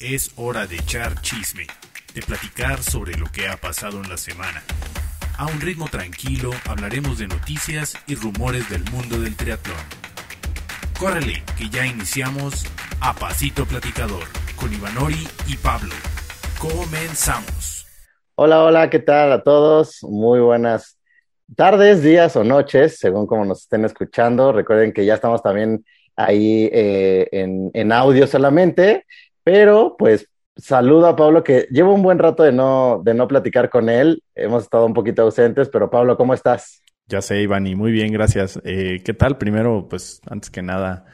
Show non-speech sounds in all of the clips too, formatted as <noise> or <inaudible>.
Es hora de echar chisme, de platicar sobre lo que ha pasado en la semana. A un ritmo tranquilo hablaremos de noticias y rumores del mundo del triatlón. Córrele, que ya iniciamos a Pasito Platicador con Ivanori y Pablo. Comenzamos. Hola, hola, ¿qué tal a todos? Muy buenas tardes, días o noches, según como nos estén escuchando. Recuerden que ya estamos también ahí eh, en, en, audio solamente, pero pues saludo a Pablo que llevo un buen rato de no, de no platicar con él. Hemos estado un poquito ausentes, pero Pablo, ¿cómo estás? Ya sé, Iván, y muy bien, gracias. Eh, ¿Qué tal? Primero, pues antes que nada,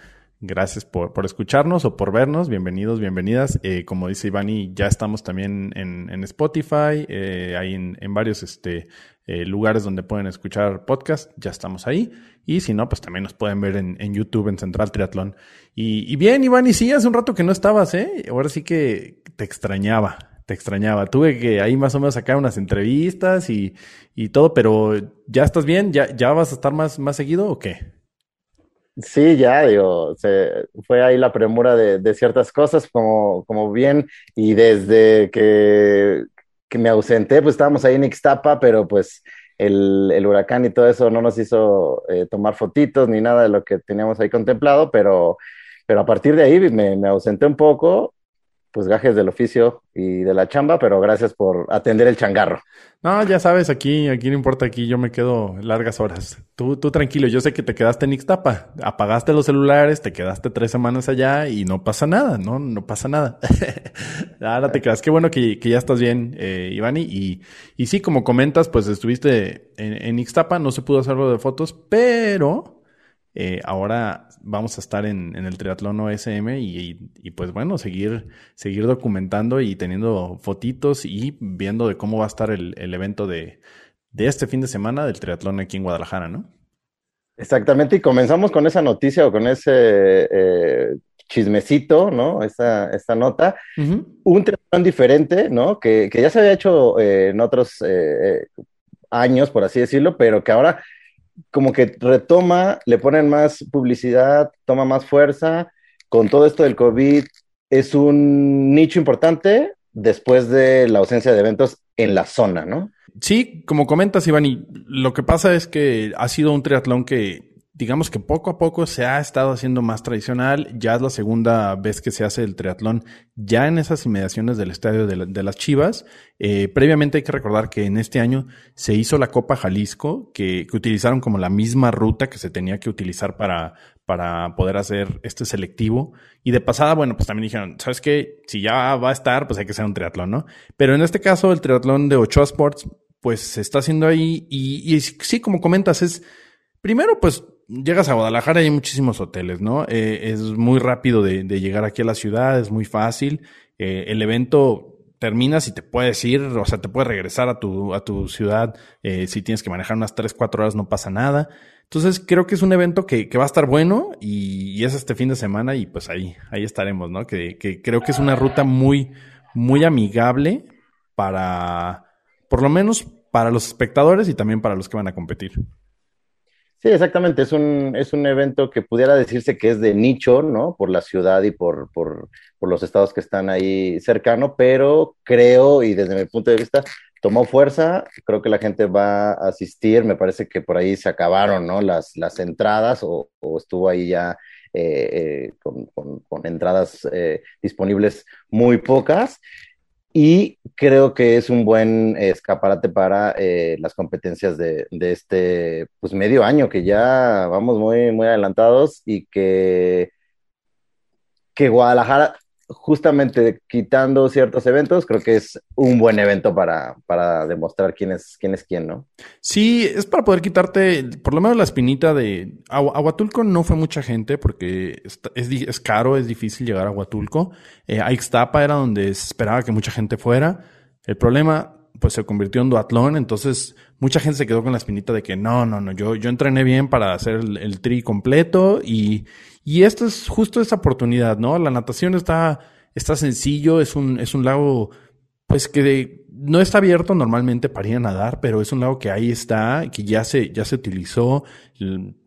gracias por, por escucharnos o por vernos. Bienvenidos, bienvenidas. Eh, como dice Ivani, ya estamos también en, en Spotify, eh, ahí en, en, varios este, eh, lugares donde pueden escuchar podcast, ya estamos ahí. Y si no, pues también nos pueden ver en, en YouTube, en Central Triatlón. Y, y bien, Iván, y sí, hace un rato que no estabas, ¿eh? Ahora sí que te extrañaba, te extrañaba. Tuve que ahí más o menos sacar unas entrevistas y, y todo, pero ¿ya estás bien? ¿Ya, ya vas a estar más, más seguido o qué? Sí, ya, digo, se, fue ahí la premura de, ciertas cosas, como, como bien, y desde que, que me ausenté, pues estábamos ahí en Ixtapa, pero pues el, el, huracán y todo eso no nos hizo eh, tomar fotitos ni nada de lo que teníamos ahí contemplado, pero, pero a partir de ahí me, me, ausenté un poco, pues gajes del oficio y de la chamba, pero gracias por atender el changarro. No, ya sabes, aquí, aquí no importa, aquí yo me quedo largas horas. Tú, tú tranquilo, yo sé que te quedaste en Ixtapa, apagaste los celulares, te quedaste tres semanas allá y no pasa nada, no, no pasa nada. <laughs> Ahora te quedas, qué bueno que, que ya estás bien, eh, Ivani, y, y sí, como comentas, pues estuviste en, en Ixtapa, no se pudo hacerlo de fotos, pero eh, ahora vamos a estar en, en el triatlón OSM y, y, y, pues bueno, seguir, seguir documentando y teniendo fotitos y viendo de cómo va a estar el, el evento de, de, este fin de semana del triatlón aquí en Guadalajara, ¿no? Exactamente, y comenzamos con esa noticia o con ese eh, chismecito, ¿no? Esta, esta nota. Uh -huh. Un triatlón diferente, ¿no? Que, que, ya se había hecho eh, en otros eh, años, por así decirlo, pero que ahora como que retoma, le ponen más publicidad, toma más fuerza. Con todo esto del COVID, es un nicho importante después de la ausencia de eventos en la zona, ¿no? Sí, como comentas, Iván, y lo que pasa es que ha sido un triatlón que digamos que poco a poco se ha estado haciendo más tradicional. Ya es la segunda vez que se hace el triatlón ya en esas inmediaciones del estadio de, la, de las Chivas. Eh, previamente hay que recordar que en este año se hizo la Copa Jalisco, que, que, utilizaron como la misma ruta que se tenía que utilizar para, para poder hacer este selectivo. Y de pasada, bueno, pues también dijeron, ¿sabes qué? Si ya va a estar, pues hay que hacer un triatlón, ¿no? Pero en este caso, el triatlón de Ochoa Sports, pues se está haciendo ahí y, y sí, como comentas, es, primero, pues llegas a Guadalajara y hay muchísimos hoteles, ¿no? Eh, es muy rápido de, llegar aquí a la ciudad, es muy fácil. Eh, el evento terminas y te puedes ir, o sea, te puedes regresar a tu, a tu ciudad. Eh, si tienes que manejar unas 3, 4 horas, no pasa nada. Entonces, creo que es un evento que, que va a estar bueno y, y, es este fin de semana y pues ahí, ahí estaremos, ¿no? Que, que creo que es una ruta muy, muy amigable para, por lo menos para los espectadores y también para los que van a competir. Sí, exactamente. Es un, es un evento que pudiera decirse que es de nicho, ¿no? Por la ciudad y por, por, por los estados que están ahí cercano, pero creo, y desde mi punto de vista, tomó fuerza. Creo que la gente va a asistir. Me parece que por ahí se acabaron, ¿no? Las, las entradas o, o estuvo ahí ya eh, eh, con, con, entradas eh, disponibles muy pocas y creo que es un buen escaparate para eh, las competencias de, de, este pues medio año que ya vamos muy muy adelantados y que que Guadalajara justamente quitando ciertos eventos, creo que es un buen evento para, para demostrar quién es, quién es quién, ¿no? Sí, es para poder quitarte por lo menos la espinita de... A, a Huatulco no fue mucha gente porque es, es, caro, es difícil llegar a Huatulco. Eh, a Ixtapa era donde se esperaba que mucha gente fuera. El problema, pues se convirtió en duatlón, entonces mucha gente se quedó con la espinita de que no, no, no, yo, yo entrené bien para hacer el, el tri completo y, y esto es justo esa oportunidad, ¿no? La natación está, está sencillo, es un, es un lago, pues que de, no está abierto normalmente para ir a nadar, pero es un lago que ahí está, que ya se, ya se utilizó.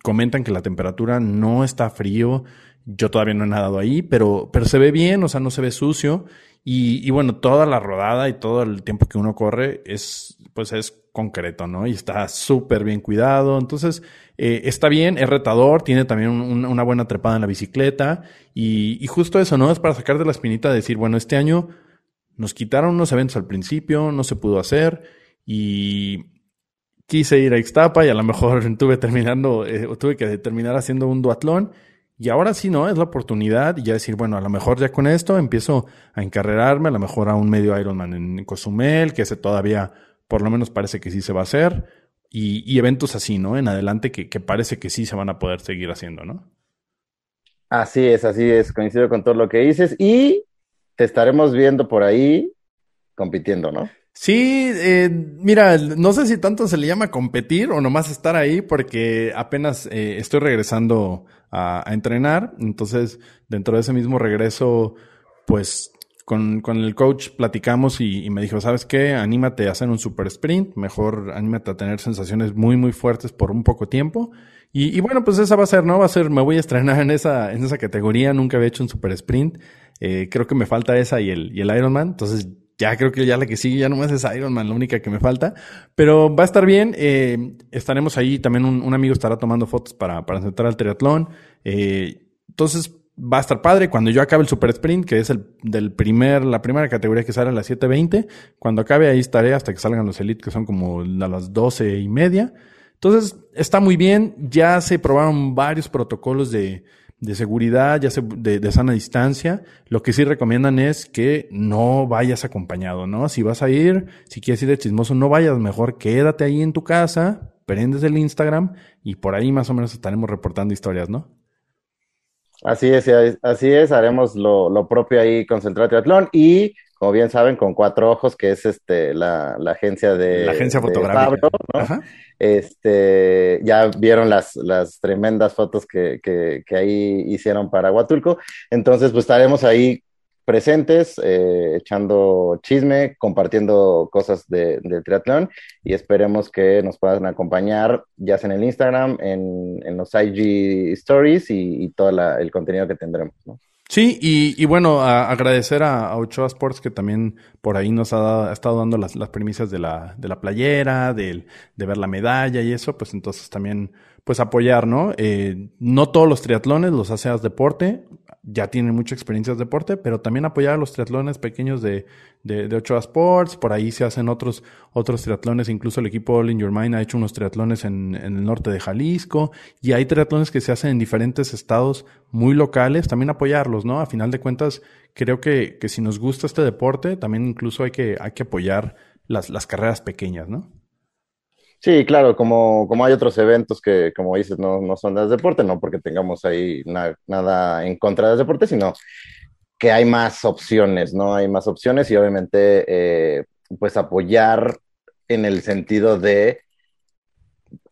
Comentan que la temperatura no está frío. Yo todavía no he nadado ahí, pero, pero se ve bien, o sea, no se ve sucio. Y, y bueno, toda la rodada y todo el tiempo que uno corre es, pues es concreto, ¿no? Y está súper bien cuidado. Entonces, eh, está bien, es retador, tiene también una buena trepada en la bicicleta. Y, justo eso, ¿no? Es para sacar de la espinita de decir, bueno, este año nos quitaron unos eventos al principio, no se pudo hacer. Y quise ir a Ixtapa y a lo mejor <laughs> estuve terminando, eh, tuve que terminar haciendo un duatlón. Y ahora sí, ¿no? Es la oportunidad y ya decir, bueno, a lo mejor ya con esto empiezo a encarrerarme, a lo mejor a un medio Ironman en Cozumel, que ese todavía por lo menos parece que sí se va a hacer. Y, eventos así, ¿no? En adelante que, que, parece que sí se van a poder seguir haciendo, ¿no? Así es, así es, coincido con todo lo que dices y te estaremos viendo por ahí compitiendo, ¿no? Sí, eh, mira, no sé si tanto se le llama competir o nomás estar ahí porque apenas eh, estoy regresando a, entrenar, entonces dentro de ese mismo regreso, pues con, con el coach platicamos y, me dijo, ¿sabes qué? Anímate a hacer un super sprint, mejor anímate a tener sensaciones muy, muy fuertes por un poco tiempo. Y, bueno, pues esa va a ser, ¿no? Va a ser, me voy a estrenar en esa, en esa categoría, nunca había hecho un super sprint. Eh, creo que me falta esa y el, y el Ironman, entonces ya creo que ya la que sigue ya nomás es Iron Man, la única que me falta. Pero va a estar bien. Eh, estaremos ahí. También un, amigo estará tomando fotos para, para entrar al triatlón. Eh, entonces va a estar padre. Cuando yo acabe el Super Sprint, que es el del primer, la primera categoría que sale a las 7.20, cuando acabe ahí estaré hasta que salgan los Elite, que son como a las 12 y media. Entonces está muy bien. Ya se probaron varios protocolos de de seguridad, ya sea de, sana distancia, lo que sí recomiendan es que no vayas acompañado, ¿no? Si vas a ir, si quieres ir de chismoso, no vayas, mejor quédate ahí en tu casa, prendes el Instagram y por ahí más o menos estaremos reportando historias, ¿no? Así es, así es, haremos lo, propio ahí con Central Triatlón y como bien saben, con cuatro ojos, que es este la, agencia de la agencia fotográfica. ¿no? Este, ya vieron las, las tremendas fotos que, que, ahí hicieron para Huatulco. Entonces, pues estaremos ahí presentes, eh, echando chisme, compartiendo cosas de, del triatlón y esperemos que nos puedan acompañar ya sea en el Instagram, en, en los IG Stories y, todo el contenido que tendremos. Sí, y, bueno, agradecer a, Ochoa Sports que también por ahí nos ha, estado dando las, las premisas de la, de la playera, de, de ver la medalla y eso, pues entonces también, pues apoyar, ¿no? Eh, no todos los triatlones los hace Deporte, ya tienen mucha experiencia de deporte, pero también apoyar a los triatlones pequeños de, de, de Ochoa Sports, por ahí se hacen otros, otros triatlones, incluso el equipo All in Your Mind ha hecho unos triatlones en, en el norte de Jalisco, y hay triatlones que se hacen en diferentes estados muy locales, también apoyarlos, ¿no? A final de cuentas, creo que, que si nos gusta este deporte, también incluso hay que, hay que apoyar las, las carreras pequeñas, ¿no? Sí, claro, como, como hay otros eventos que, como dices, no, no son de deporte, no porque tengamos ahí nada en contra del deporte, sino que hay más opciones, ¿no? Hay más opciones y obviamente, eh, pues apoyar en el sentido de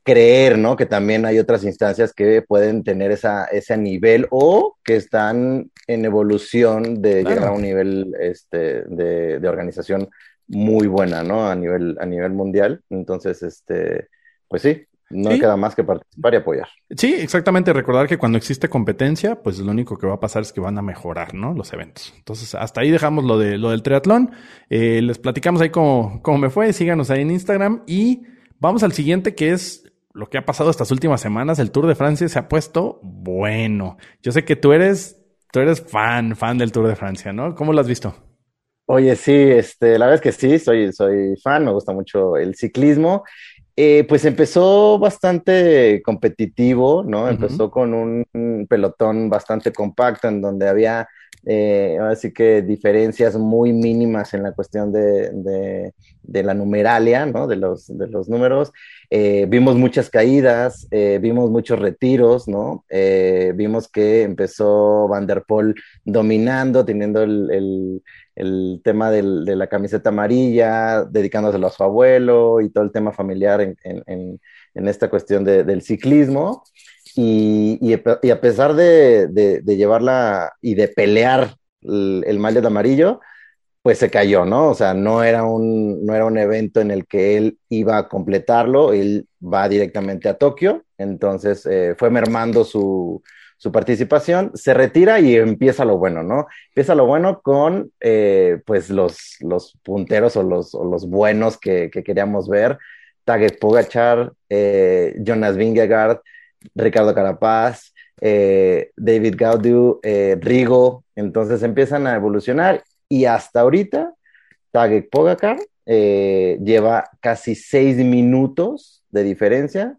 creer, ¿no? Que también hay otras instancias que pueden tener esa, ese nivel o que están en evolución de llegar a un nivel este, de, de organización muy buena, ¿no? A nivel, a nivel mundial. Entonces, este, pues sí, no queda más que participar y apoyar. Sí, exactamente. Recordar que cuando existe competencia, pues lo único que va a pasar es que van a mejorar, ¿no? Los eventos. Entonces, hasta ahí dejamos lo de lo del triatlón. Eh, les platicamos ahí cómo, cómo me fue. Síganos ahí en Instagram. Y vamos al siguiente, que es lo que ha pasado estas últimas semanas. El Tour de Francia se ha puesto bueno. Yo sé que tú eres, tú eres fan, fan del Tour de Francia, ¿no? ¿Cómo lo has visto? Oye, sí, este, la verdad es que sí, soy, soy fan, me gusta mucho el ciclismo. Eh, pues empezó bastante competitivo, ¿no? Empezó con un, pelotón bastante compacto en donde había, eh, así que diferencias muy mínimas en la cuestión de, de, la numeralia, ¿no? De los, de los números. Eh, vimos muchas caídas, eh, vimos muchos retiros, ¿no? vimos que empezó Van der Poel dominando, teniendo el el tema del, de la camiseta amarilla, dedicándoselo a su abuelo y todo el tema familiar en, esta cuestión de, del ciclismo. Y, a pesar de, de, llevarla y de pelear el, el de amarillo, pues se cayó, ¿no? O sea, no era, un, no era un evento en el que él iba a completarlo, él va directamente a Tokio, entonces eh, fue mermando su, su participación, se retira y empieza lo bueno, ¿no? Empieza lo bueno con, eh, pues, los, los punteros o los, los buenos que, que, queríamos ver. Taget Pogachar, eh, Jonas Vingegaard, Ricardo Carapaz, eh, David Gaudu, Rigo, entonces empiezan a evolucionar y hasta ahorita Taget Pogacar lleva casi seis minutos de diferencia,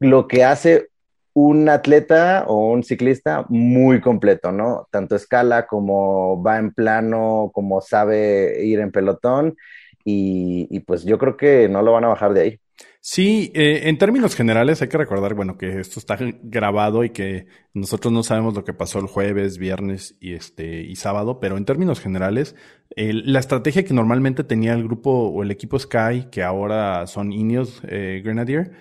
lo que hace un atleta o un ciclista muy completo, ¿no? Tanto escala como va en plano, como sabe ir en pelotón y pues yo creo que no lo van a bajar de ahí. Sí, eh, en términos generales hay que recordar, bueno, que esto está grabado y que nosotros no sabemos lo que pasó el jueves, viernes y este y sábado, pero en términos generales, la estrategia que normalmente tenía el grupo o el equipo Sky, que ahora son Ineos eh, Grenadier,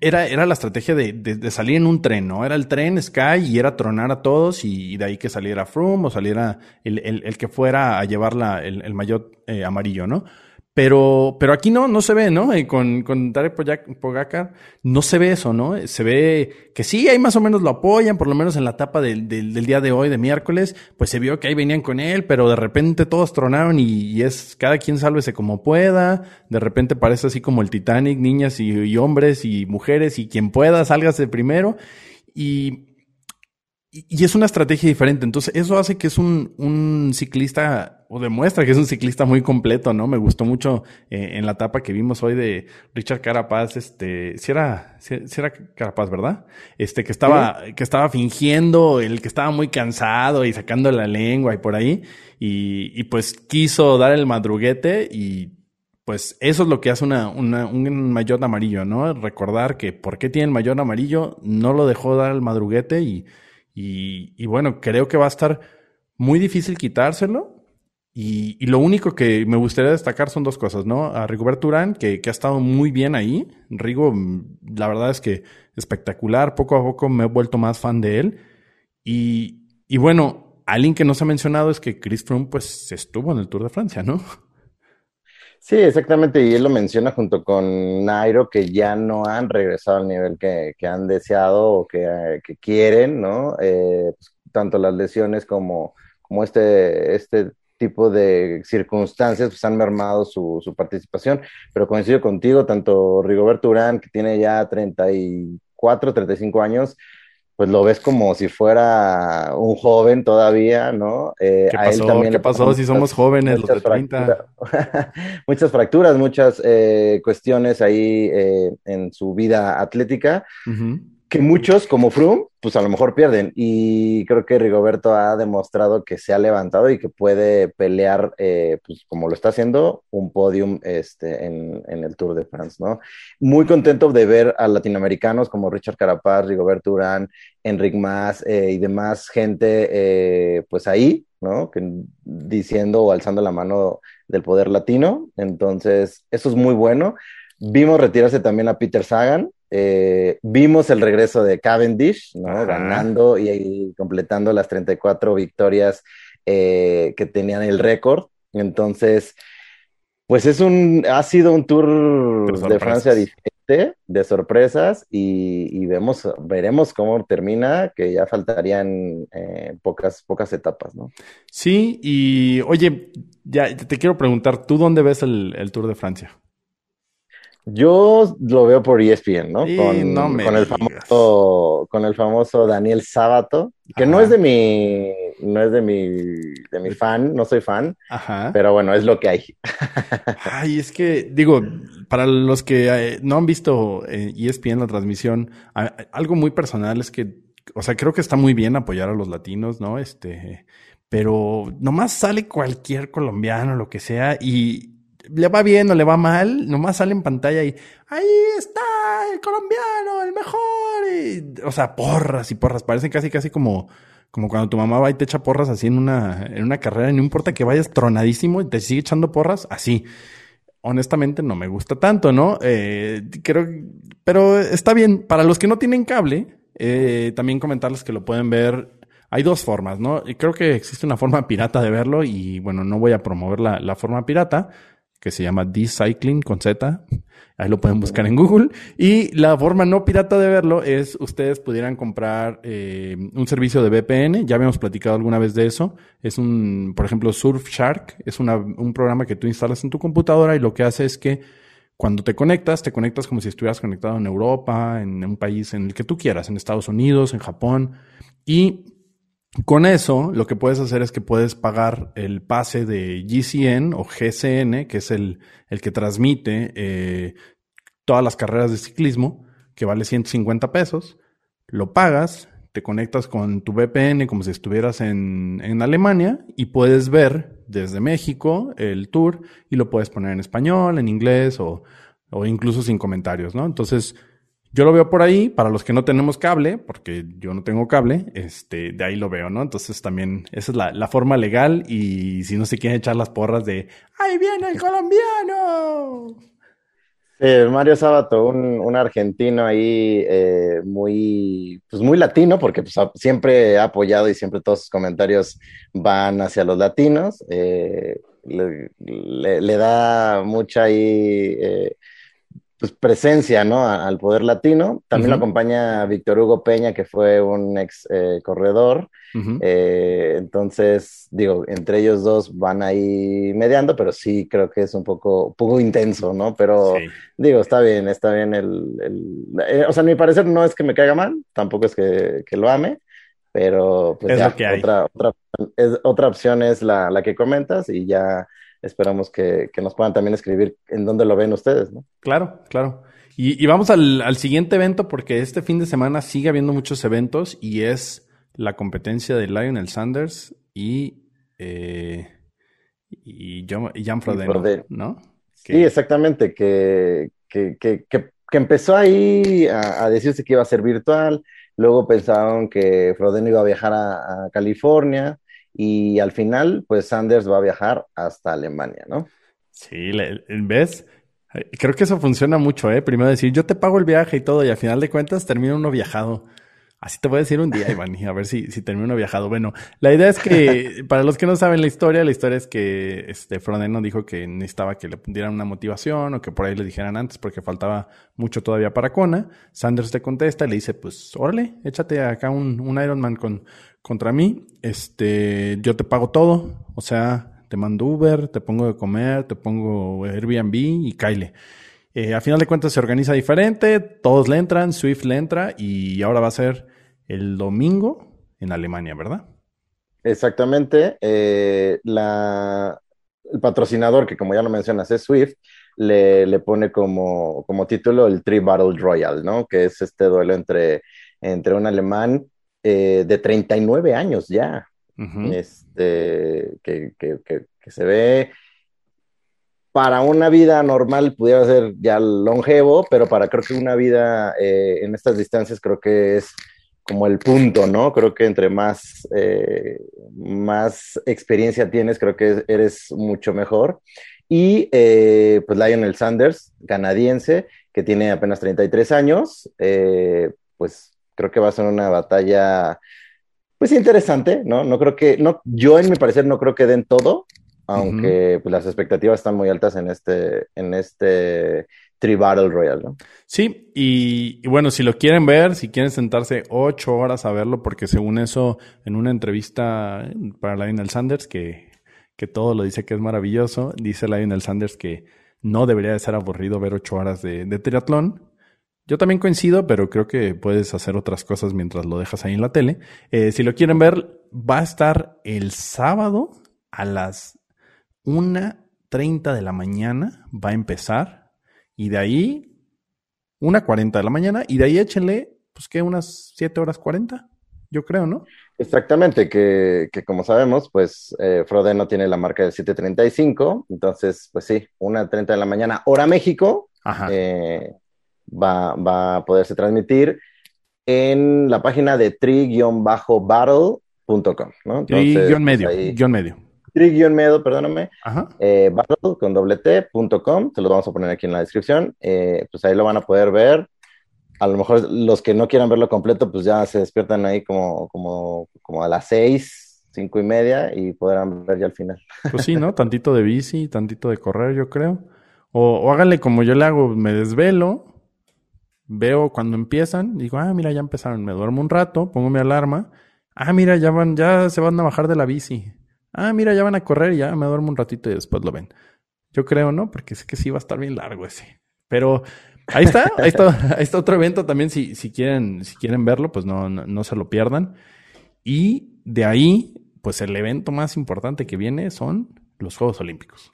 era, era la estrategia de, de, salir en un tren, ¿no? Era el tren Sky y era tronar a todos y, de ahí que saliera Froome o saliera el, el, el que fuera a llevar la, el, el maillot eh, amarillo, ¿no? Pero, pero aquí no, no se ve, ¿no? Y con, con Tarek Pogacar no se ve eso, ¿no? Se ve que sí, ahí más o menos lo apoyan, por lo menos en la etapa del, del, día de hoy, de miércoles, pues se vio que ahí venían con él, pero de repente todos tronaron y, es cada quien sálvese como pueda. De repente parece así como el Titanic, niñas y, y hombres y mujeres y quien pueda, sálgase primero. Y, y es una estrategia diferente. Entonces, eso hace que es un, un, ciclista, o demuestra que es un ciclista muy completo, ¿no? Me gustó mucho eh, en la etapa que vimos hoy de Richard Carapaz, este, si era, si, era Carapaz, ¿verdad? Este, que estaba, que estaba fingiendo, el que estaba muy cansado y sacando la lengua y por ahí. Y, y pues quiso dar el madruguete y pues eso es lo que hace una, una, un mayor amarillo, ¿no? Recordar que por qué tiene el mayor amarillo, no lo dejó dar el madruguete y, y, bueno, creo que va a estar muy difícil quitárselo. Y, lo único que me gustaría destacar son dos cosas, ¿no? A Rigobert Urán, que, ha estado muy bien ahí. Rigo, la verdad es que espectacular. Poco a poco me he vuelto más fan de él. Y, y bueno, alguien que no se ha mencionado es que Chris Froome, pues, estuvo en el Tour de Francia, ¿no? Sí, exactamente, y él lo menciona junto con Nairo, que ya no han regresado al nivel que, han deseado o que, quieren, ¿no? Eh, pues, tanto las lesiones como, como este, este tipo de circunstancias pues han mermado su, su participación, pero coincido contigo, tanto Rigoberto Urán, que tiene ya 34, 35 años, pues lo ves como si fuera un joven todavía, ¿no? Eh, ¿Qué pasó? también ¿Qué pasó si somos jóvenes, los de 30? <laughs> muchas fracturas, muchas eh, cuestiones ahí eh, en su vida atlética que muchos, como Froome, pues a lo mejor pierden. Y creo que Rigoberto ha demostrado que se ha levantado y que puede pelear, eh, pues como lo está haciendo, un podium este, en, el Tour de France, ¿no? Muy contento de ver a latinoamericanos como Richard Carapaz, Rigoberto Urán, Enric Mas eh, y demás gente, eh, pues ahí, ¿no? Diciendo o alzando la mano del poder latino. Entonces, eso es muy bueno. Vimos retirarse también a Peter Sagan, eh, vimos el regreso de Cavendish, ¿no? Ganando y, completando las 34 victorias eh, que tenían el récord. Entonces, pues es un, ha sido un tour de Francia diferente, de sorpresas, y, vemos, veremos cómo termina, que ya faltarían eh, pocas, pocas etapas, ¿no? Sí, y oye, ya te quiero preguntar, ¿tú dónde ves el Tour de Francia? Yo lo veo por ESPN, ¿no? con, el famoso, con el famoso Daniel Sábato, que no es de mi, no es de mi, de mi fan, no soy fan, pero bueno, es lo que hay. Ay, es que, digo, para los que eh, no han visto ESPN eh, e la transmisión, algo muy personal es que, o sea, creo que está muy bien apoyar a los latinos, ¿no? Este, pero nomás sale cualquier colombiano, lo que sea, y, le va bien o le va mal, nomás sale en pantalla y ahí está el colombiano, el mejor. o sea, porras y porras. Parecen casi, casi como, como cuando tu mamá va y te echa porras así en una, en una carrera. No importa que vayas tronadísimo y te sigue echando porras, así. Honestamente no me gusta tanto, ¿no? Eh, creo, pero está bien. Para los que no tienen cable, eh, también comentarles que lo pueden ver hay dos formas, ¿no? Y creo que existe una forma pirata de verlo y bueno, no voy a promover la, la forma pirata, que se llama D-Cycling con Z. Ahí lo pueden buscar en Google. Y la forma no pirata de verlo es ustedes pudieran comprar eh, un servicio de VPN. Ya habíamos platicado alguna vez de eso. Es un, por ejemplo, Surfshark. Es una, un programa que tú instalas en tu computadora y lo que hace es que cuando te conectas, te conectas como si estuvieras conectado en Europa, en un país en el que tú quieras, en Estados Unidos, en Japón. Y con eso, lo que puedes hacer es que puedes pagar el pase de GCN o GCN, que es el, el que transmite eh, todas las carreras de ciclismo, que vale 150 pesos. Lo pagas, te conectas con tu VPN como si estuvieras en, en Alemania y puedes ver desde México el tour y lo puedes poner en español, en inglés o, o incluso sin comentarios, ¿no? Entonces, yo lo veo por ahí, para los que no tenemos cable, porque yo no tengo cable, este, de ahí lo veo, ¿no? Entonces también esa es la, la forma legal y si no se quieren echar las porras de ¡Ahí viene el colombiano! Mario Sábato, un, un argentino ahí eh, muy, pues muy latino, porque pues, siempre ha apoyado y siempre todos sus comentarios van hacia los latinos. Eh, le, le, da mucha ahí eh, pues, presencia ¿no? al poder latino. También uh -huh. lo acompaña Víctor Hugo Peña, que fue un ex eh, corredor. Uh -huh. eh, entonces, digo, entre ellos dos van ahí mediando, pero sí creo que es un poco, poco intenso, ¿no? Pero sí. digo, está bien, está bien el, el eh, o sea, a mi parecer no es que me caiga mal, tampoco es que, que lo ame, pero pues es ya, lo que hay. Otra, otra, es, otra opción es la, la que comentas y ya esperamos que, que, nos puedan también escribir en dónde lo ven ustedes, ¿no? Claro, claro. Y, y vamos al, al, siguiente evento porque este fin de semana sigue habiendo muchos eventos y es la competencia de Lionel Sanders y, eh, y, John, y Jan Frodeno, Frodeno. ¿no? Que... Sí, exactamente, que, que, que, que, empezó ahí a, a, decirse que iba a ser virtual, luego pensaron que Frodeno iba a viajar a, a California, y al final, pues Sanders va a viajar hasta Alemania, ¿no? Sí, ¿ves? Creo que eso funciona mucho, ¿eh? Primero decir, yo te pago el viaje y todo, y al final de cuentas termina uno viajado. Así te voy a decir un día, Iván, y a ver si, si termino viajado. Bueno, la idea es que, <laughs> para los que no saben la historia, la historia es que este Frodeno dijo que necesitaba que le dieran una motivación o que por ahí le dijeran antes porque faltaba mucho todavía para Kona. Sanders te contesta y le dice, pues, órale, échate acá un, un Ironman con, contra mí. Este, yo te pago todo. O sea, te mando Uber, te pongo de comer, te pongo Airbnb y Kyle. Eh, a final de cuentas se organiza diferente, todos le entran, Swift le entra y ahora va a ser el domingo en Alemania, ¿verdad? Exactamente. Eh, la, el patrocinador, que como ya lo mencionas, es Swift, le, le pone como, como, título el Tri Battle Royal, ¿no? Que es este duelo entre, entre un alemán eh, de 39 años ya, uh -huh. este, que, que, que, que se ve para una vida normal pudiera ser ya longevo, pero para creo que una vida eh, en estas distancias creo que es como el punto, ¿no? Creo que entre más, eh, más experiencia tienes, creo que eres mucho mejor. Y eh, pues Lionel Sanders, canadiense, que tiene apenas 33 años, eh, pues creo que va a ser una batalla, pues interesante, ¿no? No creo que, no, yo en mi parecer no creo que den todo, aunque uh -huh. pues, las expectativas están muy altas en este, en este Tri Battle Royal, ¿no? Sí, y, y, bueno, si lo quieren ver, si quieren sentarse ocho horas a verlo, porque según eso, en una entrevista para Lionel Sanders, que, que todo lo dice que es maravilloso, dice Lionel Sanders que no debería de ser aburrido ver ocho horas de, de triatlón. Yo también coincido, pero creo que puedes hacer otras cosas mientras lo dejas ahí en la tele. Eh, si lo quieren ver, va a estar el sábado a las 1.30 de la mañana va a empezar. Y de ahí 1.40 de la mañana. Y de ahí échenle, pues que unas 7 horas 40, yo creo, ¿no? Exactamente, que, que como sabemos, pues eh, Frodeno tiene la marca del 7.35, entonces, pues sí, 1.30 de la mañana, hora México, eh, va, va a poderse transmitir en la página de tri-battle.com, ¿no? Tri-medio, ahí... medio tri-medo, perdóname, eh, battle con doble t.com, te lo vamos a poner aquí en la descripción, eh, pues ahí lo van a poder ver. A lo mejor los que no quieran verlo completo, pues ya se despiertan ahí como, como, como a las seis, cinco y media y podrán ver ya al final. Pues sí, ¿no? <laughs> Tantito de bici, tantito de correr, yo creo. O, o háganle como yo le hago, me desvelo, veo cuando empiezan, digo, ah, mira, ya empezaron, me duermo un rato, pongo mi alarma, ah, mira, ya van, ya se van a bajar de la bici, ah, mira, ya van a correr, ya me duermo un ratito y después lo ven. Yo creo, ¿no? Porque sé que sí va a estar bien largo ese. Pero ahí está, ahí está, <laughs> ahí está otro evento también, si, si quieren, si quieren verlo, pues no, no, no se lo pierdan. Y de ahí, pues el evento más importante que viene son los Juegos Olímpicos.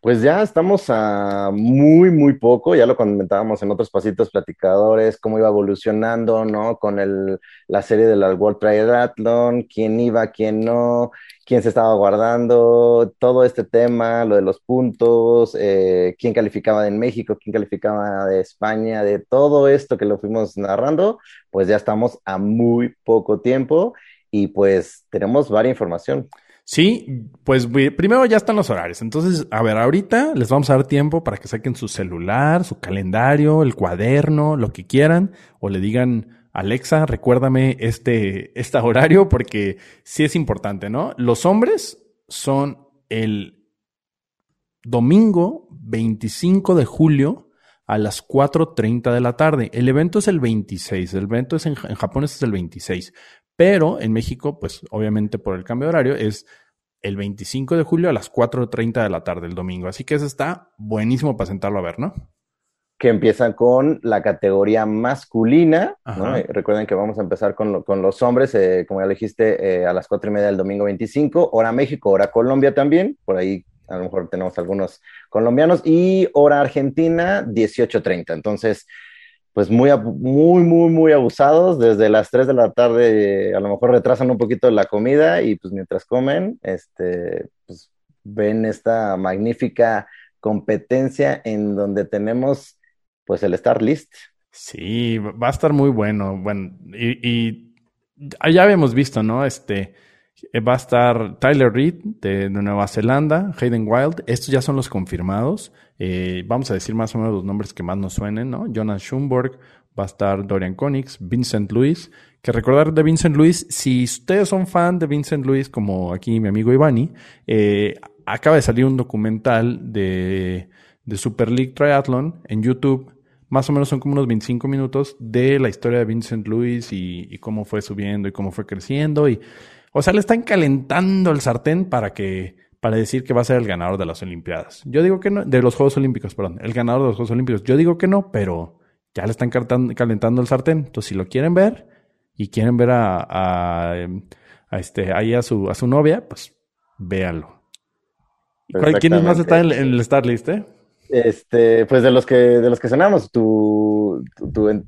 Pues ya estamos a muy, muy poco, ya lo comentábamos en otros pasitos platicadores, cómo iba evolucionando, ¿no? Con el, la serie de la World Triathlon, quién iba, quién no, quién se estaba guardando, todo este tema, lo de los puntos, eh, quién calificaba en México, quién calificaba de España, de todo esto que lo fuimos narrando, pues ya estamos a muy poco tiempo y pues tenemos varia información. Sí, pues primero ya están los horarios. Entonces, a ver, ahorita les vamos a dar tiempo para que saquen su celular, su calendario, el cuaderno, lo que quieran, o le digan, Alexa, recuérdame este, este horario porque sí es importante, ¿no? Los hombres son el domingo 25 de julio a las 4.30 de la tarde. El evento es el 26, el evento es en, en Japón es el 26. Pero en México, pues obviamente por el cambio de horario, es el 25 de julio a las 4.30 de la tarde el domingo. Así que eso está buenísimo para sentarlo a ver, ¿no? Que empiezan con la categoría masculina. ¿no? Recuerden que vamos a empezar con, con los hombres, eh, como ya dijiste, eh, a las 4 y media del domingo 25, hora México, hora Colombia también. Por ahí a lo mejor tenemos algunos colombianos. Y hora Argentina, 18.30. Entonces, pues muy, muy, muy, muy abusados. Desde las 3 de la tarde a lo mejor retrasan un poquito la comida y pues mientras comen, este, pues ven esta magnífica competencia en donde tenemos pues el Star List. Sí, va a estar muy bueno. Bueno, y, y ya habíamos visto, ¿no? Este, eh, va a estar Tyler Reed de, Nueva Zelanda, Hayden Wild. Estos ya son los confirmados. Eh, vamos a decir más o menos los nombres que más nos suenen, ¿no? Jonas Schumburg, va a estar Dorian Konix, Vincent Luis. Que recordar de Vincent Luis, si ustedes son fan de Vincent Luis, como aquí mi amigo Ivani, eh, acaba de salir un documental de, de Super League Triathlon en YouTube. Más o menos son como unos 25 minutos de la historia de Vincent y, y cómo fue subiendo y cómo fue creciendo. Y o sea, le están calentando el sartén para que para decir que va a ser el ganador de las Olimpiadas. Yo digo que no, de los Juegos Olímpicos, perdón, el ganador de los Juegos Olímpicos. Yo digo que no, pero ya le están calentando el sartén. Entonces, si lo quieren ver y quieren ver a, a, este, ahí a su, a su novia, pues véanlo. ¿Quiénes más están en, en el Star List, eh? Este, pues de los que, de los que sonamos, tú,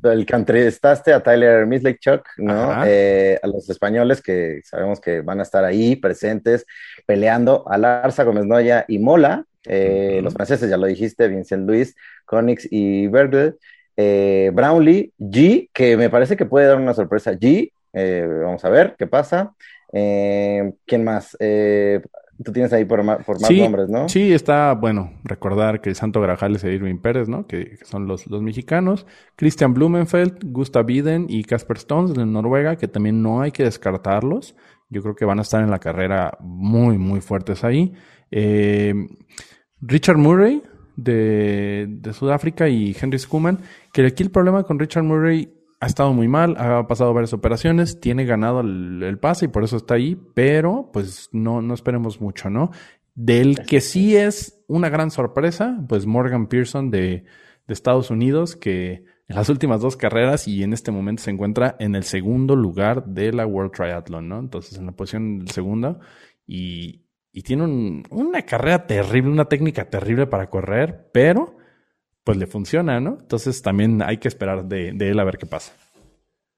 el que entrevistaste a Tyler Chuck, ¿no? Eh, a los españoles que sabemos que van a estar ahí presentes, peleando, a Larsa Gómez Noya y Mola, eh, los franceses, ya lo dijiste, Vincent Luis, Konix y Berger, eh, Brownlee, G, que me parece que puede dar una sorpresa, G, vamos a ver qué pasa. ¿Quién más? Tú tienes ahí por, más, nombres, ¿no? Sí, está, bueno, recordar que Santo Grajales e Irving Pérez, ¿no? Que, son los, los, mexicanos. Christian Blumenfeld, Gustav Biden y Casper Stones de Noruega, que también no hay que descartarlos. Yo creo que van a estar en la carrera muy, muy fuertes ahí. Eh, Richard Murray de, de Sudáfrica y Henry Schumann, que aquí el problema con Richard Murray ha estado muy mal, ha pasado varias operaciones, tiene ganado el, pase y por eso está ahí, pero pues no, no esperemos mucho, ¿no? Del que sí es una gran sorpresa, pues Morgan Pearson de, de Estados Unidos, que en las últimas dos carreras y en este momento se encuentra en el segundo lugar de la World Triathlon, ¿no? Entonces en la posición segunda y, y tiene una carrera terrible, una técnica terrible para correr, pero pues le funciona, ¿no? Entonces también hay que esperar de, él a ver qué pasa.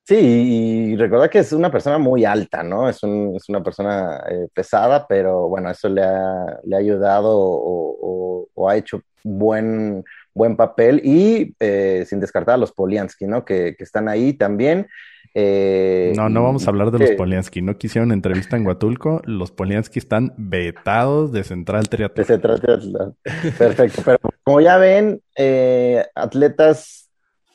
Sí, y recordar que es una persona muy alta, ¿no? Es, una persona eh, pesada, pero bueno, eso le ha, le ha ayudado o, ha hecho buen, buen papel y eh, sin descartar a los Poliansky, ¿no? Que, que están ahí también. Eh, no, no vamos a hablar de los Poliansky. No quisieron entrevista en Huatulco. Los Poliansky están vetados de Central Triatlón. De Central Triatlón. Perfecto. Pero como ya ven, eh, Atletas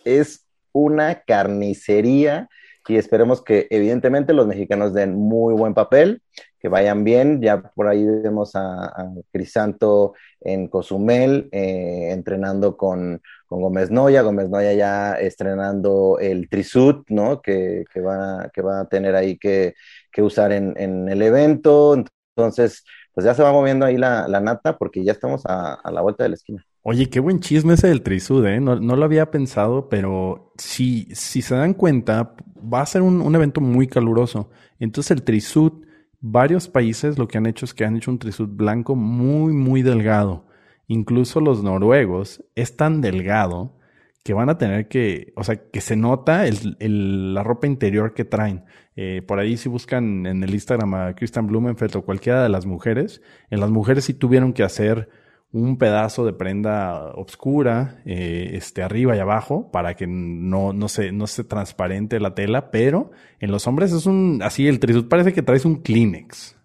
es una carnicería y esperemos que evidentemente los mexicanos den muy buen papel que vayan bien. Ya por ahí vemos a, Crisanto en Cozumel, eh, entrenando con, con, Gómez Noya. Gómez Noya ya estrenando el Trisut, ¿no? Que, que, va, que va a tener ahí que, que usar en, en, el evento. Entonces, pues ya se va moviendo ahí la, la nata porque ya estamos a, a, la vuelta de la esquina. Oye, qué buen chisme ese del Trisud, ¿eh? No, no lo había pensado, pero si, si se dan cuenta, va a ser un, un evento muy caluroso. Entonces el Trisud varios países lo que han hecho es que han hecho un trisud blanco muy, muy delgado. Incluso los noruegos es tan delgado que van a tener que, o sea, que se nota la ropa interior que traen. Eh, por ahí si buscan en el Instagram a Christian Blumenfeld o cualquiera de las mujeres, en las mujeres sí tuvieron que hacer un pedazo de prenda oscura eh, este, arriba y abajo para que no, no, se, no se transparente la tela, pero en los hombres es un, así el trisut parece que traes un Kleenex.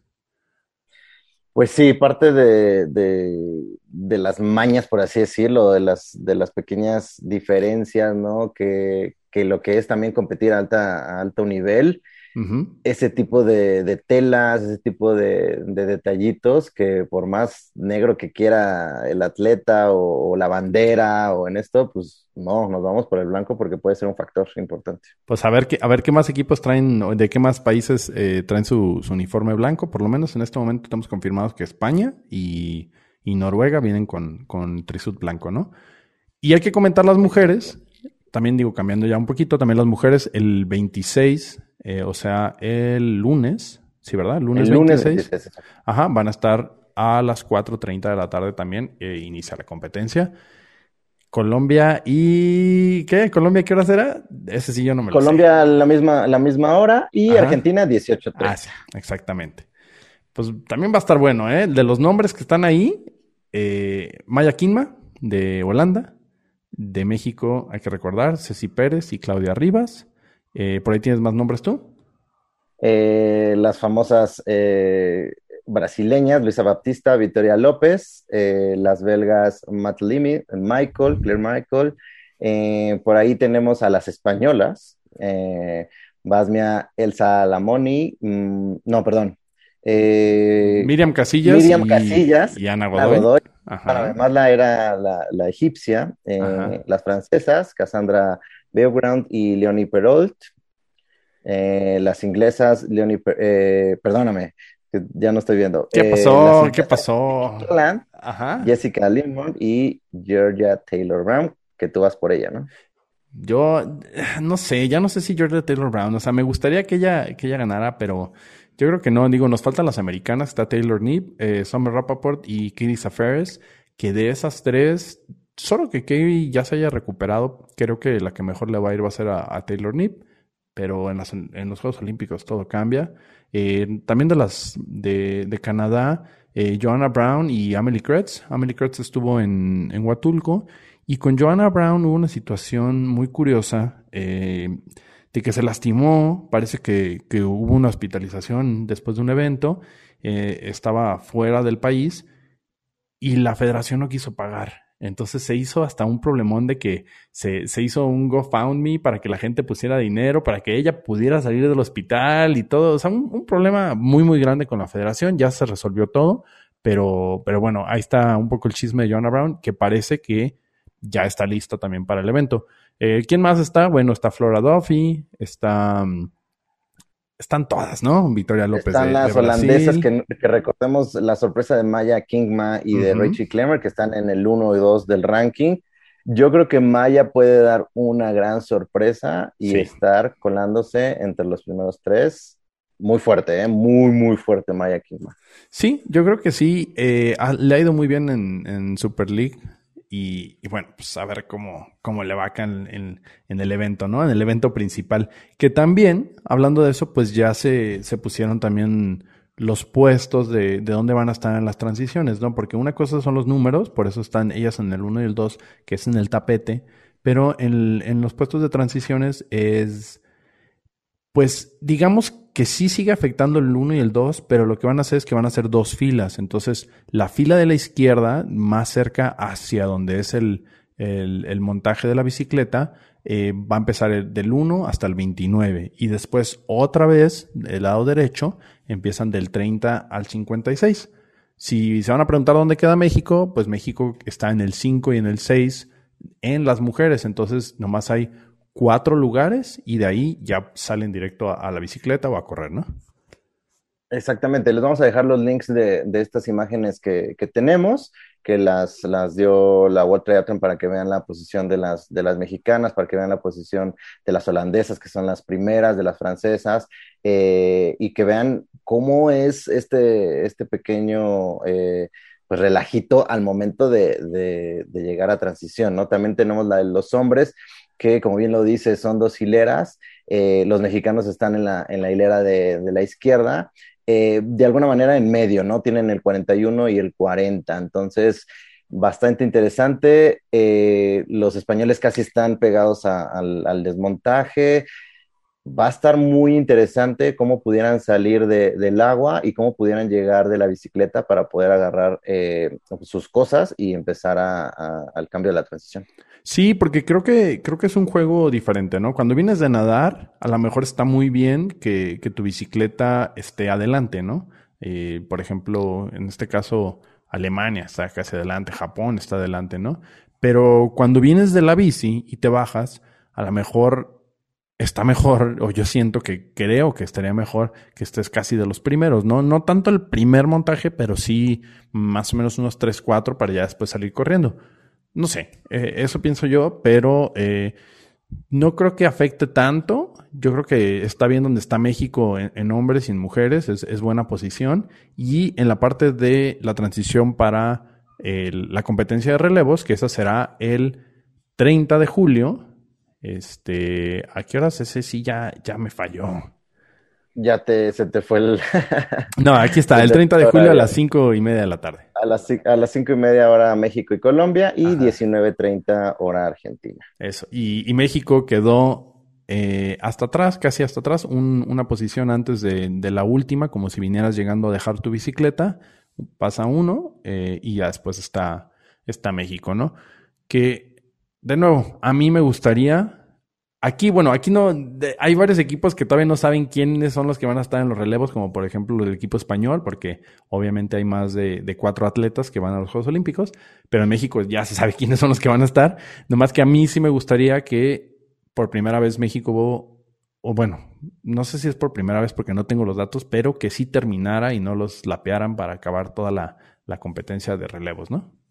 Pues sí, parte de, de, las mañas, por así decirlo, de las, de las pequeñas diferencias, ¿no? Que, que lo que es también competir alta, a alto nivel ese tipo de, telas, ese tipo de, detallitos que por más negro que quiera el atleta o, la bandera o en esto, pues no, nos vamos por el blanco porque puede ser un factor importante. Pues a ver qué, a ver qué más equipos traen, de qué más países eh, traen su, uniforme blanco. Por lo menos en este momento estamos confirmados que España y, Noruega vienen con, con trisut blanco, ¿no? Y hay que comentar las mujeres, también digo, cambiando ya un poquito, también las mujeres, el 26 eh, o sea, el lunes, ¿sí, verdad? El lunes, 26. ajá, van a estar a las 4.30 de la tarde también, e inicia la competencia. Colombia y... ¿Qué? ¿Colombia qué hora será? Ese sí yo no me lo Colombia la misma, la misma hora y Argentina 18.30. Ah, sí, exactamente. Pues también va a estar bueno, ¿eh? De los nombres que están ahí, eh, Maya Kinma, de Holanda. De México, hay que recordar, Ceci Pérez y Claudia Rivas. Eh, ¿Por ahí tienes más nombres tú? Eh, las famosas eh, brasileñas, Luisa Baptista, Victoria López, las belgas Matt Limi, Michael, Claire Michael. por ahí tenemos a las españolas, Basmia Elsa Lamoni, mm, no, perdón. Miriam Casillas. Miriam Casillas. Y Ana Godoy. Además, la era la, egipcia. las francesas, Cassandra Beoground y Leonie Perolt. Eh, las inglesas, Leonie, eh, perdóname, ya no estoy viendo. ¿Qué eh, pasó? ¿Qué pasó? Jessica Limon y Georgia Taylor Brown, que tú vas por ella, ¿no? Yo no sé, ya no sé si Georgia Taylor Brown, o sea, me gustaría que ella, que ella ganara, pero yo creo que no. Digo, nos faltan las americanas, está Taylor Nip, Summer Rappaport y Kitty Safaris, que de esas tres, solo que Katie ya se haya recuperado, creo que la que mejor le va a ir va a ser a, Taylor Nip, pero en, en, los Juegos Olímpicos todo cambia. Eh, también de las de, de Canadá, eh, Joanna Brown y Amelie Kretz. Amelie Kretz estuvo en, en Huatulco y con Joanna Brown hubo una situación muy curiosa eh, de que se lastimó, parece que, que, hubo una hospitalización después de un evento, estaba fuera del país y la federación no quiso pagar. Entonces se hizo hasta un problemón de que se, se, hizo un GoFundMe para que la gente pusiera dinero, para que ella pudiera salir del hospital y todo. O sea, un, problema muy, muy grande con la federación. Ya se resolvió todo, pero, pero bueno, ahí está un poco el chisme de Joanna Brown, que parece que ya está listo también para el evento. Eh, ¿Quién más está? Bueno, está Flora Duffy, está... Mm, están todas, ¿no? Victoria López. Están las holandesas que, recordemos la sorpresa de Maya Kingma y de Richie Clemmer, que están en el 1 y 2 del ranking. Yo creo que Maya puede dar una gran sorpresa y estar colándose entre los primeros tres. Muy fuerte, ¿eh? muy, muy fuerte Maya Kingma. Sí, yo creo que sí. Eh, le ha ido muy bien en, en Super League. Y, bueno, pues a ver cómo, cómo le va acá en, en, el evento, ¿no? En el evento principal. Que también, hablando de eso, pues ya se, se pusieron también los puestos de, de dónde van a estar en las transiciones, ¿no? Porque una cosa son los números, por eso están ellas en el 1 y el 2, que es en el tapete, pero en, en los puestos de transiciones es, pues digamos que sí sigue afectando el 1 y el 2, pero lo que van a hacer es que van a hacer dos filas. Entonces, la fila de la izquierda, más cerca hacia donde es el, el, montaje de la bicicleta, eh, va a empezar del 1 hasta el 29 y después otra vez del lado derecho empiezan del 30 al 56. Si se van a preguntar dónde queda México, pues México está en el 5 y en el 6 en las mujeres, entonces nomás hay cuatro lugares y de ahí ya salen directo a, la bicicleta o a correr, ¿no? Exactamente, les vamos a dejar los links de, estas imágenes que, tenemos, que las, las dio la World Triathlon para que vean la posición de las, de las mexicanas, para que vean la posición de las holandesas, que son las primeras, de las francesas, eh, y que vean cómo es este, este pequeño... Eh, pues relajito al momento de, de, llegar a transición, ¿no? También tenemos la de los hombres, que como bien lo dice, son dos hileras. Eh, los mexicanos están en la, en la hilera de, la izquierda, eh, de alguna manera en medio, ¿no? Tienen el 41 y el 40. Entonces, bastante interesante. Eh, los españoles casi están pegados al, desmontaje va a estar muy interesante cómo pudieran salir del agua y cómo pudieran llegar de la bicicleta para poder agarrar sus cosas y empezar al cambio de la transición. Sí, porque creo que, creo que es un juego diferente, ¿no? Cuando vienes de nadar, a lo mejor está muy bien que, tu bicicleta esté adelante, ¿no? Eh, por ejemplo, en este caso, Alemania está casi adelante, Japón está adelante, ¿no? Pero cuando vienes de la bici y te bajas, a lo mejor está mejor, o yo siento que creo que estaría mejor que estés casi de los primeros, ¿no? No tanto el primer montaje, pero sí más o menos unos 3, 4 para ya después salir corriendo. No sé, eh, eso pienso yo, pero eh, no creo que afecte tanto. Yo creo que está bien donde está México en, hombres y en mujeres, es, buena posición. Y en la parte de la transición para la competencia de relevos, que esa será el 30 de julio, este, ¿a qué horas ese sí ya, ya me falló? Ya te, se te fue el... <laughs> no, aquí está, el 30 de julio a las cinco y media de la tarde. A las, a las cinco y media hora México y Colombia y 19.30 hora Argentina. Eso, y, y México quedó eh, hasta atrás, casi hasta atrás, una posición antes de, de, la última, como si vinieras llegando a dejar tu bicicleta, pasa uno eh, y ya después está, está México, ¿no? Que de nuevo, a mí me gustaría. Aquí, bueno, aquí no. hay varios equipos que todavía no saben quiénes son los que van a estar en los relevos, como por ejemplo el equipo español, porque obviamente hay más de, cuatro atletas que van a los Juegos Olímpicos, pero en México ya se sabe <laughs> quiénes son los que van a estar. Nomás que a mí sí me gustaría que por primera vez México, o bueno, no sé si es por primera vez porque no tengo los datos, pero que sí terminara y no los lapearan para acabar toda la competencia de relevos, ¿no?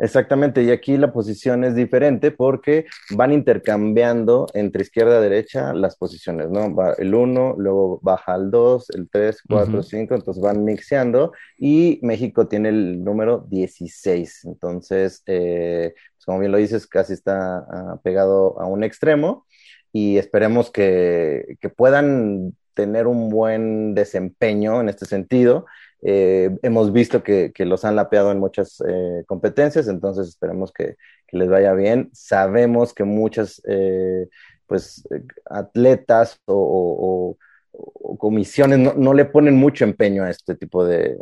Exactamente, y aquí la posición es diferente porque van intercambiando entre izquierda y derecha las posiciones, ¿no? Va el 1, luego baja al 2, el 3, 4, 5, entonces van mixeando y México tiene el número 16, entonces, eh, pues como bien lo dices, casi está ah, pegado a un extremo y esperemos que, que puedan tener un buen desempeño en este sentido eh, hemos visto que, los han lapeado en muchas eh, competencias, entonces esperemos que, les vaya bien. Sabemos que muchas eh, pues, atletas o, comisiones no, le ponen mucho empeño a este tipo de,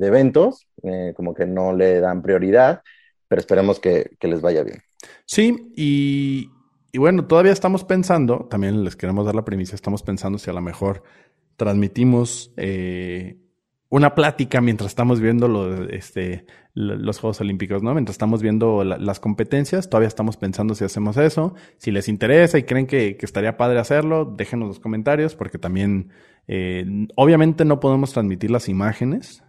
eventos, como que no le dan prioridad, pero esperemos que, les vaya bien. Sí, y, bueno, todavía estamos pensando, también les queremos dar la premisa, estamos pensando si a lo mejor transmitimos una plática mientras estamos viendo este, los Juegos Olímpicos, ¿no? Mientras estamos viendo las competencias, todavía estamos pensando si hacemos eso. Si les interesa y creen que, que estaría padre hacerlo, déjenos los comentarios porque también, eh, obviamente no podemos transmitir las imágenes,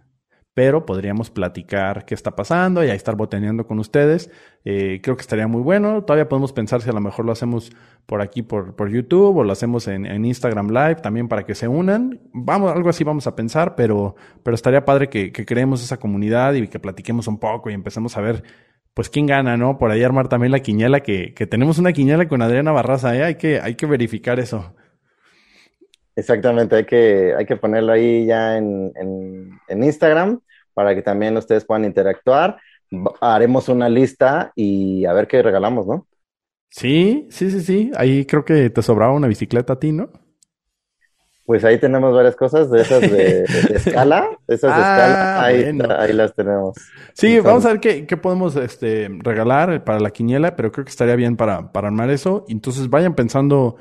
pero podríamos platicar qué está pasando y ahí estar botaneando con ustedes. Eh, creo que estaría muy bueno. Todavía podemos pensar si a lo mejor lo hacemos por aquí, por, por YouTube, o lo hacemos en, en, Instagram Live también para que se unan. Vamos, algo así vamos a pensar, pero, pero estaría padre que, que creemos esa comunidad y que platiquemos un poco y empecemos a ver pues quién gana, ¿no? Por ahí armar también la quiniela, que, que tenemos una quiniela con Adriana Barraza, ¿eh? Hay que, hay que verificar eso. Exactamente, hay que, hay que ponerlo ahí ya en, en, Instagram para que también ustedes puedan interactuar. Haremos una lista y a ver qué regalamos, ¿no? Sí, sí, sí, sí. Ahí creo que te sobraba una bicicleta a ti, ¿no? Pues ahí tenemos varias cosas de esas de, <laughs> escala, esas de escala, ah, ahí, ahí, las tenemos. Sí, vamos a ver qué, qué, podemos este, regalar para la quiniela, pero creo que estaría bien para, para armar eso. Entonces vayan pensando,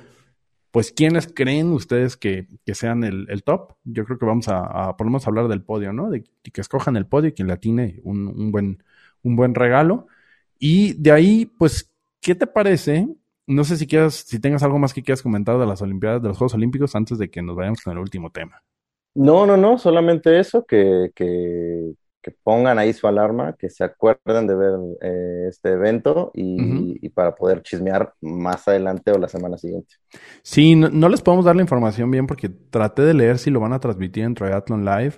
pues, ¿quiénes creen ustedes que, que sean el, el, top? Yo creo que vamos a, por lo menos hablar del podio, ¿no? De, que escojan el podio y quien le atine un, un, buen, un buen regalo. Y de ahí, pues, ¿qué te parece no sé si quieras, si tengas algo más que quieras comentar de las Olimpiadas, de los Juegos Olímpicos, antes de que nos vayamos con el último tema. No, no, no, solamente eso, que, que, pongan ahí su alarma, que se acuerden de ver eh, este evento y, para poder chismear más adelante o la semana siguiente. Sí, no, les podemos dar la información bien porque traté de leer si lo van a transmitir en Triathlon Live.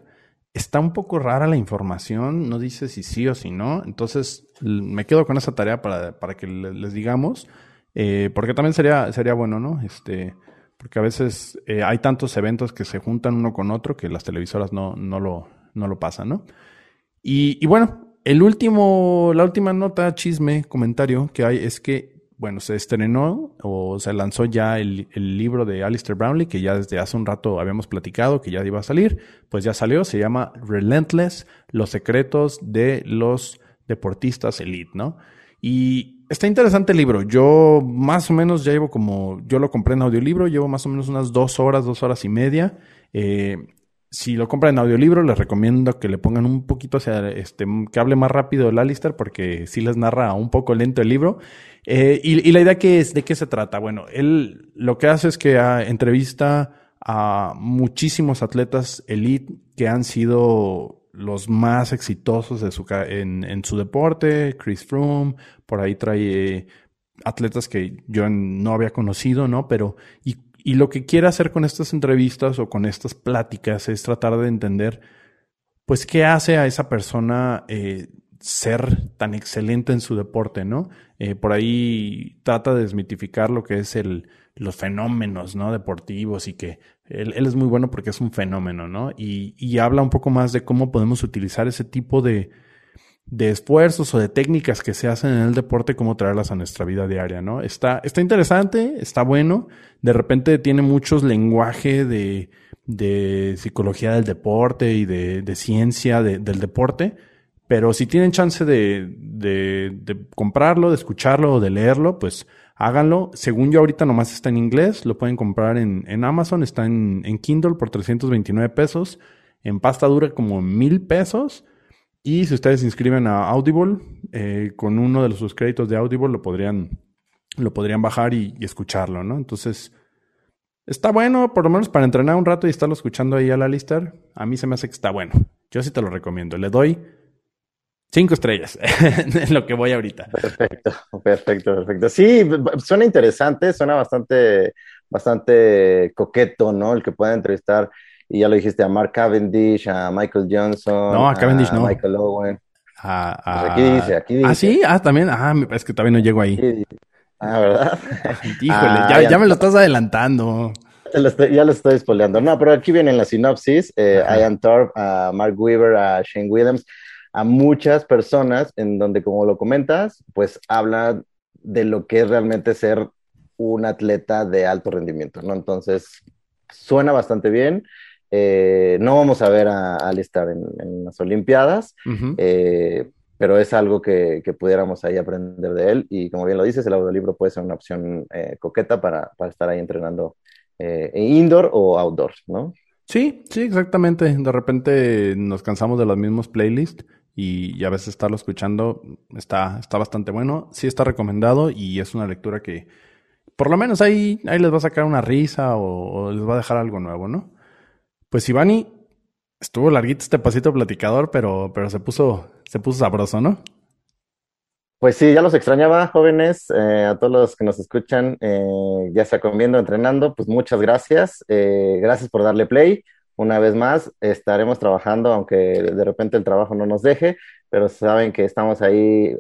Está un poco rara la información, no dice si sí o si no, entonces me quedo con esa tarea para, para que les digamos. Eh, porque también sería, sería bueno, ¿no? Este, porque a veces eh, hay tantos eventos que se juntan uno con otro que las televisoras no, no, lo, no lo pasan, ¿no? Y, y, bueno, el último, la última nota, chisme, comentario que hay es que, bueno, se estrenó o se lanzó ya el, libro de Alistair Brownlee, que ya desde hace un rato habíamos platicado que ya iba a salir, pues ya salió, se llama Relentless, los secretos de los deportistas elite, ¿no? Y Está interesante el libro. Yo más o menos ya llevo como, yo lo compré en audiolibro, llevo más o menos unas dos horas, dos horas y media. Eh, si lo compran en audiolibro, les recomiendo que le pongan un poquito hacia, este, que hable más rápido el Alistair, porque sí les narra un poco lento el libro. Eh, y, la idea que es, de qué se trata. Bueno, él lo que hace es que ah, entrevista a muchísimos atletas elite que han sido los más exitosos de su, en, en, su deporte, Chris Froome, por ahí trae atletas que yo no había conocido, ¿no? Pero, y, y lo que quiere hacer con estas entrevistas o con estas pláticas es tratar de entender, pues, qué hace a esa persona eh, ser tan excelente en su deporte, ¿no? Eh, por ahí trata de desmitificar lo que es el, los fenómenos, ¿no? Deportivos y que él, es muy bueno porque es un fenómeno, ¿no? Y, y, habla un poco más de cómo podemos utilizar ese tipo de, de esfuerzos o de técnicas que se hacen en el deporte, cómo traerlas a nuestra vida diaria, ¿no? Está, está interesante, está bueno. De repente tiene muchos lenguaje de, de psicología del deporte y de, de ciencia del deporte. Pero si tienen chance de, de, de comprarlo, de escucharlo o de leerlo, pues háganlo. Según yo ahorita nomás está en inglés, lo pueden comprar en, en Amazon, está en, en, Kindle por 329 pesos, en pasta dura como mil pesos. Y si ustedes se inscriben a Audible, eh, con uno de sus créditos de Audible lo podrían, lo podrían bajar y, y, escucharlo, ¿no? Entonces, está bueno, por lo menos para entrenar un rato y estarlo escuchando ahí a la lista. A mí se me hace que está bueno. Yo sí te lo recomiendo. Le doy Cinco estrellas, <laughs> en lo que voy ahorita. Perfecto, perfecto, perfecto. Sí, suena interesante, suena bastante, bastante coqueto, ¿no? El que pueda entrevistar, y ya lo dijiste, a Mark Cavendish, a Michael Johnson. No, a Cavendish no. Michael Owen. A, pues aquí dice, aquí dice. Ah, sí, ah, también, ah, es que también no llego ahí. Ah, ¿verdad? <laughs> Híjole, ah, ya, me lo estás adelantando. ya lo estoy spoileando. No, pero aquí viene la sinopsis. Eh, Ian Thorpe, a Mark Weaver, a Shane Williams a muchas personas en donde, como lo comentas, pues habla de lo que es realmente ser un atleta de alto rendimiento, ¿no? Entonces, suena bastante bien. Eh, no vamos a ver a Alistair en, en las Olimpiadas, eh, pero es algo que, que, pudiéramos ahí aprender de él. Y como bien lo dices, el audiolibro puede ser una opción eh, coqueta para, para, estar ahí entrenando indoor o outdoor, ¿no? Sí, sí, exactamente. De repente nos cansamos de los mismos playlists y, a veces estarlo escuchando está, está bastante bueno. Sí está recomendado y es una lectura que por lo menos ahí, ahí les va a sacar una risa o, les va a dejar algo nuevo, ¿no? Pues Ivani, estuvo larguito este pasito platicador, pero, pero se puso, se puso sabroso, ¿no? Pues sí, ya los extrañaba, jóvenes, eh, a todos los que nos escuchan, eh, ya sea comiendo, entrenando, pues muchas gracias. Eh, gracias por darle play una vez más, estaremos trabajando, aunque de repente el trabajo no nos deje, pero saben que estamos ahí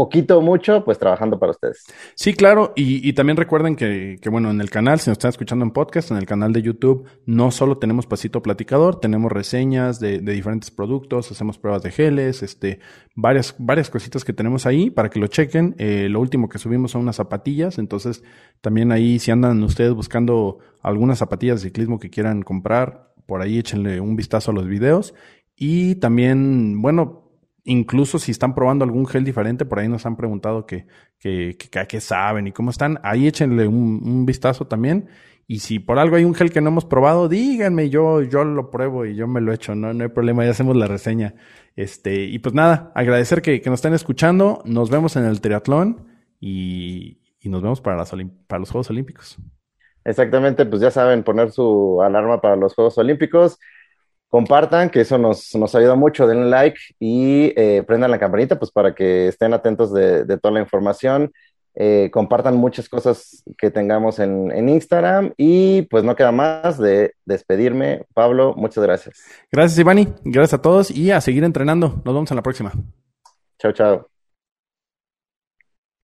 poquito o mucho, pues trabajando para ustedes. Sí, claro, y, también recuerden que, que, bueno, en el canal, si nos están escuchando en podcast, en el canal de YouTube, no solo tenemos Pasito Platicador, tenemos reseñas de, diferentes productos, hacemos pruebas de geles, este, varias, varias cositas que tenemos ahí para que lo chequen. Eh, lo último que subimos son unas zapatillas, entonces también ahí si andan ustedes buscando algunas zapatillas de ciclismo que quieran comprar, por ahí échenle un vistazo a los videos. Y también, bueno, incluso si están probando algún gel diferente, por ahí nos han preguntado que, que, que, saben y cómo están, ahí échenle un, vistazo también. Y si por algo hay un gel que no hemos probado, díganme, yo, yo lo pruebo y yo me lo echo, no, no hay problema, ya hacemos la reseña. Este, y pues nada, agradecer que, nos estén escuchando, nos vemos en el triatlón y, nos vemos para, las para los Juegos Olímpicos. Exactamente, pues ya saben, poner su alarma para los Juegos Olímpicos compartan, que eso nos, nos ayuda mucho, denle like y eh, prendan la campanita, pues para que estén atentos de, toda la información. Eh, compartan muchas cosas que tengamos en, en, Instagram y pues no queda más de despedirme. Pablo, muchas gracias. Gracias, Ivani. Gracias a todos y a seguir entrenando. Nos vemos en la próxima. Chao, chao.